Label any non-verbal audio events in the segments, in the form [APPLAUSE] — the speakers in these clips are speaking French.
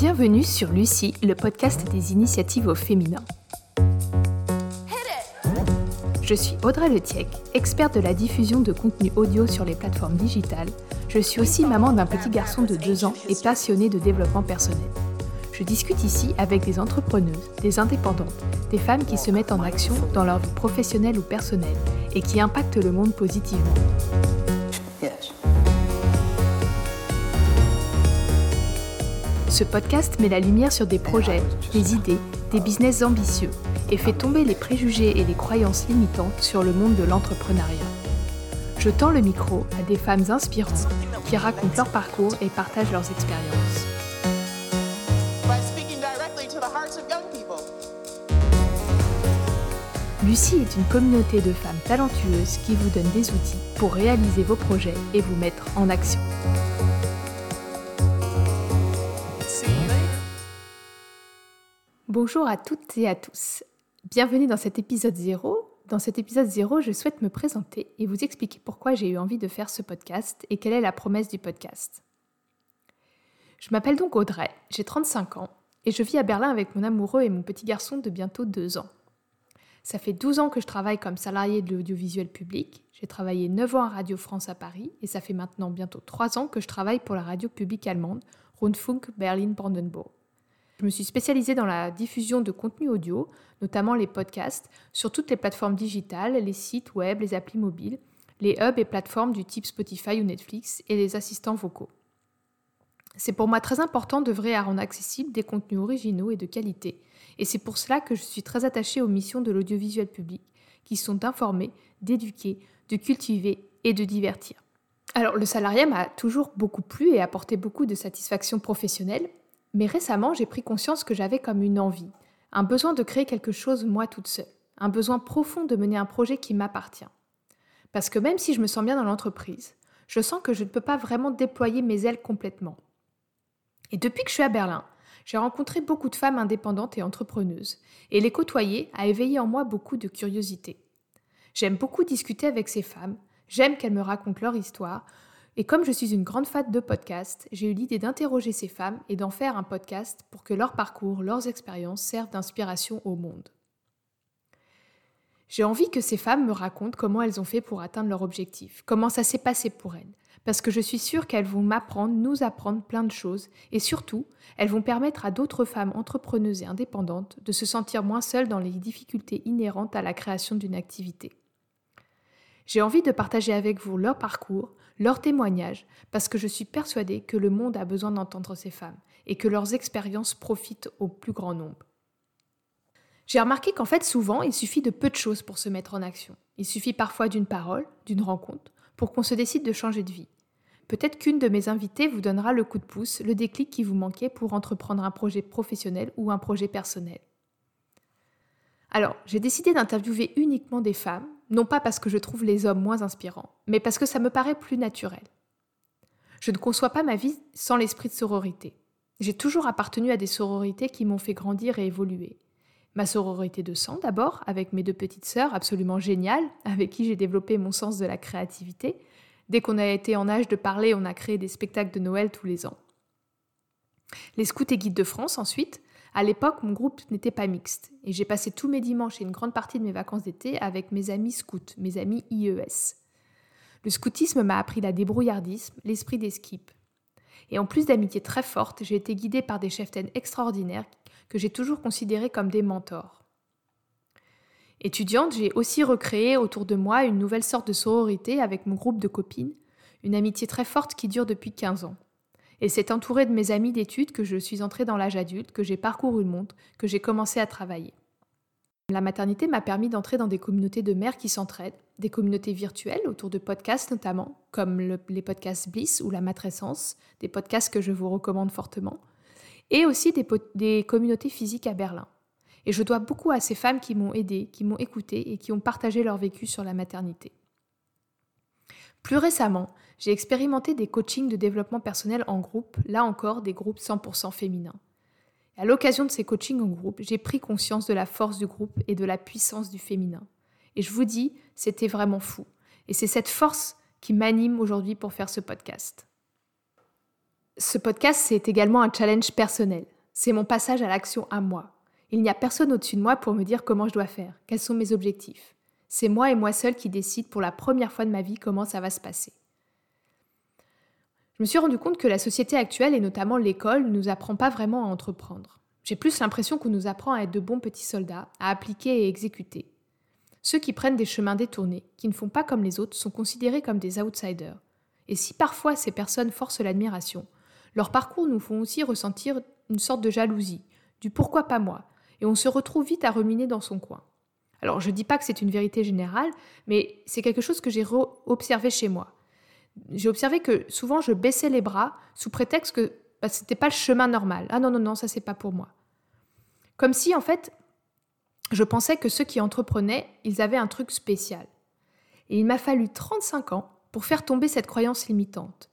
Bienvenue sur Lucie, le podcast des initiatives au féminin. Je suis Audrey Letiec, experte de la diffusion de contenu audio sur les plateformes digitales. Je suis aussi maman d'un petit garçon de 2 ans et passionnée de développement personnel. Je discute ici avec des entrepreneuses, des indépendantes, des femmes qui se mettent en action dans leur vie professionnelle ou personnelle et qui impactent le monde positivement. Ce podcast met la lumière sur des projets, des idées, des business ambitieux et fait tomber les préjugés et les croyances limitantes sur le monde de l'entrepreneuriat. Je tends le micro à des femmes inspirantes qui racontent leur parcours et partagent leurs expériences. Lucie est une communauté de femmes talentueuses qui vous donne des outils pour réaliser vos projets et vous mettre en action. Bonjour à toutes et à tous. Bienvenue dans cet épisode 0. Dans cet épisode 0, je souhaite me présenter et vous expliquer pourquoi j'ai eu envie de faire ce podcast et quelle est la promesse du podcast. Je m'appelle donc Audrey, j'ai 35 ans et je vis à Berlin avec mon amoureux et mon petit garçon de bientôt 2 ans. Ça fait 12 ans que je travaille comme salarié de l'audiovisuel public. J'ai travaillé 9 ans à Radio France à Paris et ça fait maintenant bientôt 3 ans que je travaille pour la radio publique allemande Rundfunk Berlin-Brandenburg. Je me suis spécialisée dans la diffusion de contenu audio, notamment les podcasts, sur toutes les plateformes digitales, les sites web, les applis mobiles, les hubs et plateformes du type Spotify ou Netflix et les assistants vocaux. C'est pour moi très important d'œuvrer à rendre accessibles des contenus originaux et de qualité, et c'est pour cela que je suis très attachée aux missions de l'audiovisuel public, qui sont d'informer, d'éduquer, de cultiver et de divertir. Alors le salariat m'a toujours beaucoup plu et apporté beaucoup de satisfaction professionnelle, mais récemment, j'ai pris conscience que j'avais comme une envie, un besoin de créer quelque chose moi toute seule, un besoin profond de mener un projet qui m'appartient. Parce que même si je me sens bien dans l'entreprise, je sens que je ne peux pas vraiment déployer mes ailes complètement. Et depuis que je suis à Berlin, j'ai rencontré beaucoup de femmes indépendantes et entrepreneuses, et les côtoyer a éveillé en moi beaucoup de curiosité. J'aime beaucoup discuter avec ces femmes, j'aime qu'elles me racontent leur histoire, et comme je suis une grande fan de podcasts, j'ai eu l'idée d'interroger ces femmes et d'en faire un podcast pour que leur parcours, leurs expériences servent d'inspiration au monde. J'ai envie que ces femmes me racontent comment elles ont fait pour atteindre leur objectif, comment ça s'est passé pour elles, parce que je suis sûre qu'elles vont m'apprendre, nous apprendre plein de choses, et surtout, elles vont permettre à d'autres femmes entrepreneuses et indépendantes de se sentir moins seules dans les difficultés inhérentes à la création d'une activité. J'ai envie de partager avec vous leur parcours, leurs témoignages, parce que je suis persuadée que le monde a besoin d'entendre ces femmes et que leurs expériences profitent au plus grand nombre. J'ai remarqué qu'en fait, souvent, il suffit de peu de choses pour se mettre en action. Il suffit parfois d'une parole, d'une rencontre, pour qu'on se décide de changer de vie. Peut-être qu'une de mes invitées vous donnera le coup de pouce, le déclic qui vous manquait pour entreprendre un projet professionnel ou un projet personnel. Alors, j'ai décidé d'interviewer uniquement des femmes, non pas parce que je trouve les hommes moins inspirants, mais parce que ça me paraît plus naturel. Je ne conçois pas ma vie sans l'esprit de sororité. J'ai toujours appartenu à des sororités qui m'ont fait grandir et évoluer. Ma sororité de sang d'abord, avec mes deux petites sœurs absolument géniales, avec qui j'ai développé mon sens de la créativité. Dès qu'on a été en âge de parler, on a créé des spectacles de Noël tous les ans. Les scouts et guides de France ensuite, à l'époque, mon groupe n'était pas mixte et j'ai passé tous mes dimanches et une grande partie de mes vacances d'été avec mes amis scouts, mes amis IES. Le scoutisme m'a appris la débrouillardisme, l'esprit des skips. Et en plus d'amitié très forte, j'ai été guidée par des cheftaines extraordinaires que j'ai toujours considérés comme des mentors. Étudiante, j'ai aussi recréé autour de moi une nouvelle sorte de sororité avec mon groupe de copines, une amitié très forte qui dure depuis 15 ans. Et c'est entouré de mes amis d'études que je suis entrée dans l'âge adulte, que j'ai parcouru le monde, que j'ai commencé à travailler. La maternité m'a permis d'entrer dans des communautés de mères qui s'entraident, des communautés virtuelles autour de podcasts notamment, comme les podcasts Bliss ou la matrescence, des podcasts que je vous recommande fortement, et aussi des, des communautés physiques à Berlin. Et je dois beaucoup à ces femmes qui m'ont aidée, qui m'ont écoutée et qui ont partagé leur vécu sur la maternité. Plus récemment, j'ai expérimenté des coachings de développement personnel en groupe, là encore des groupes 100% féminins. à l'occasion de ces coachings en groupe, j'ai pris conscience de la force du groupe et de la puissance du féminin. Et je vous dis, c'était vraiment fou. Et c'est cette force qui m'anime aujourd'hui pour faire ce podcast. Ce podcast, c'est également un challenge personnel. C'est mon passage à l'action à moi. Il n'y a personne au-dessus de moi pour me dire comment je dois faire, quels sont mes objectifs. C'est moi et moi seul qui décide pour la première fois de ma vie comment ça va se passer. Je me suis rendu compte que la société actuelle, et notamment l'école, ne nous apprend pas vraiment à entreprendre. J'ai plus l'impression qu'on nous apprend à être de bons petits soldats, à appliquer et exécuter. Ceux qui prennent des chemins détournés, qui ne font pas comme les autres, sont considérés comme des outsiders. Et si parfois ces personnes forcent l'admiration, leurs parcours nous font aussi ressentir une sorte de jalousie, du pourquoi pas moi, et on se retrouve vite à ruminer dans son coin. Alors je ne dis pas que c'est une vérité générale, mais c'est quelque chose que j'ai observé chez moi. J'ai observé que souvent je baissais les bras sous prétexte que bah, ce n'était pas le chemin normal. Ah non, non, non, ça c'est pas pour moi. Comme si en fait, je pensais que ceux qui entreprenaient, ils avaient un truc spécial. Et il m'a fallu 35 ans pour faire tomber cette croyance limitante.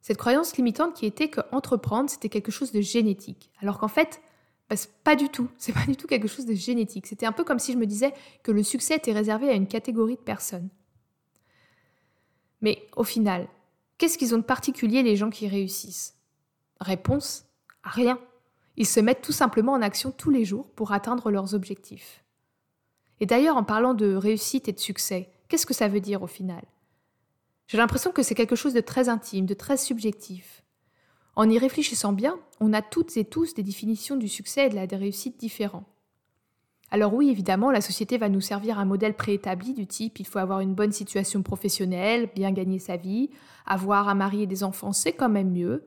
Cette croyance limitante qui était que entreprendre, c'était quelque chose de génétique. Alors qu'en fait, pas du tout. C'est pas du tout quelque chose de génétique. C'était un peu comme si je me disais que le succès était réservé à une catégorie de personnes. Mais au final, qu'est-ce qu'ils ont de particulier les gens qui réussissent? Réponse rien. Ils se mettent tout simplement en action tous les jours pour atteindre leurs objectifs. Et d'ailleurs, en parlant de réussite et de succès, qu'est-ce que ça veut dire au final? J'ai l'impression que c'est quelque chose de très intime, de très subjectif. En y réfléchissant bien, on a toutes et tous des définitions du succès et de la réussite différents. Alors oui, évidemment, la société va nous servir un modèle préétabli du type il faut avoir une bonne situation professionnelle, bien gagner sa vie, avoir un mari et des enfants, c'est quand même mieux.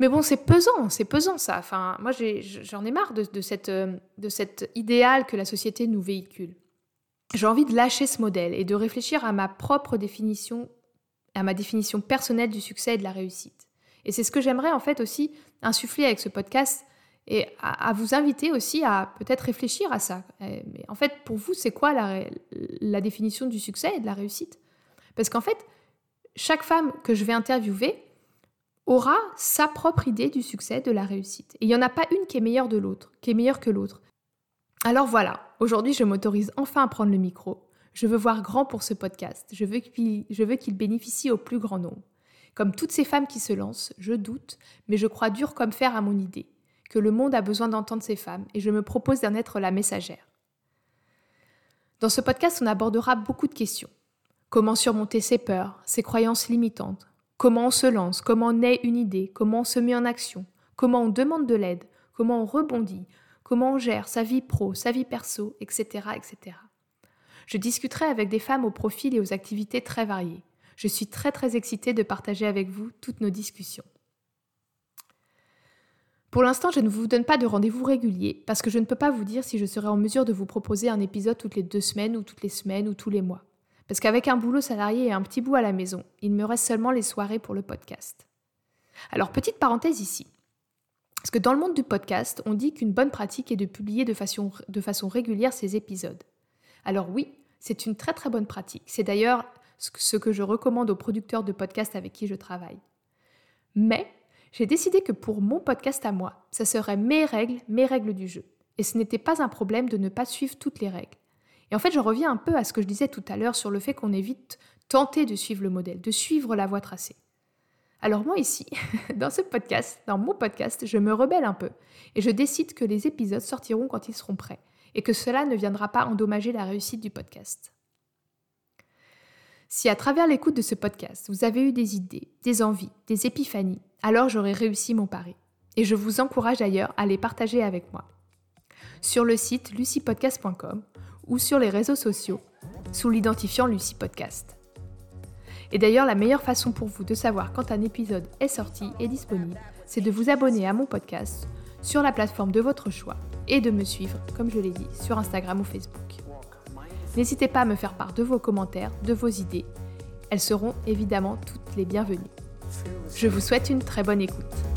Mais bon, c'est pesant, c'est pesant ça. Enfin, moi, j'en ai, marre de, de cet idéal que la société nous véhicule. J'ai envie de lâcher ce modèle et de réfléchir à ma propre définition, à ma définition personnelle du succès et de la réussite. Et c'est ce que j'aimerais en fait aussi insuffler avec ce podcast et à, vous inviter aussi à peut-être réfléchir à ça. Mais en fait, pour vous, c'est quoi la, définition du succès et de la réussite? Parce qu'en fait, chaque femme que je vais interviewer aura sa propre idée du succès, de la réussite. Et il n'y en a pas une qui est meilleure de l'autre, qui est meilleure que l'autre. Alors voilà, aujourd'hui je m'autorise enfin à prendre le micro. Je veux voir grand pour ce podcast. Je veux qu'il bénéficie au plus grand nombre. Comme toutes ces femmes qui se lancent, je doute, mais je crois dur comme fer à mon idée que le monde a besoin d'entendre ces femmes et je me propose d'en être la messagère. Dans ce podcast, on abordera beaucoup de questions. Comment surmonter ses peurs, ses croyances limitantes? Comment on se lance? Comment naît une idée? Comment on se met en action? Comment on demande de l'aide? Comment on rebondit? Comment on gère sa vie pro, sa vie perso, etc., etc. Je discuterai avec des femmes au profil et aux activités très variées. Je suis très très excitée de partager avec vous toutes nos discussions. Pour l'instant, je ne vous donne pas de rendez-vous régulier parce que je ne peux pas vous dire si je serai en mesure de vous proposer un épisode toutes les deux semaines ou toutes les semaines ou tous les mois. Parce qu'avec un boulot salarié et un petit bout à la maison, il me reste seulement les soirées pour le podcast. Alors, petite parenthèse ici. Parce que dans le monde du podcast, on dit qu'une bonne pratique est de publier de façon, de façon régulière ces épisodes. Alors oui, c'est une très très bonne pratique. C'est d'ailleurs ce que je recommande aux producteurs de podcasts avec qui je travaille. Mais j'ai décidé que pour mon podcast à moi, ça serait mes règles, mes règles du jeu. Et ce n'était pas un problème de ne pas suivre toutes les règles. Et en fait, je reviens un peu à ce que je disais tout à l'heure sur le fait qu'on évite tenter de suivre le modèle, de suivre la voie tracée. Alors moi ici, [LAUGHS] dans ce podcast, dans mon podcast, je me rebelle un peu et je décide que les épisodes sortiront quand ils seront prêts et que cela ne viendra pas endommager la réussite du podcast. Si à travers l'écoute de ce podcast, vous avez eu des idées, des envies, des épiphanies, alors j'aurai réussi mon pari. Et je vous encourage d'ailleurs à les partager avec moi. Sur le site lucypodcast.com ou sur les réseaux sociaux sous l'identifiant Lucie Podcast. Et d'ailleurs, la meilleure façon pour vous de savoir quand un épisode est sorti et disponible, c'est de vous abonner à mon podcast sur la plateforme de votre choix et de me suivre, comme je l'ai dit, sur Instagram ou Facebook. N'hésitez pas à me faire part de vos commentaires, de vos idées. Elles seront évidemment toutes les bienvenues. Je vous souhaite une très bonne écoute.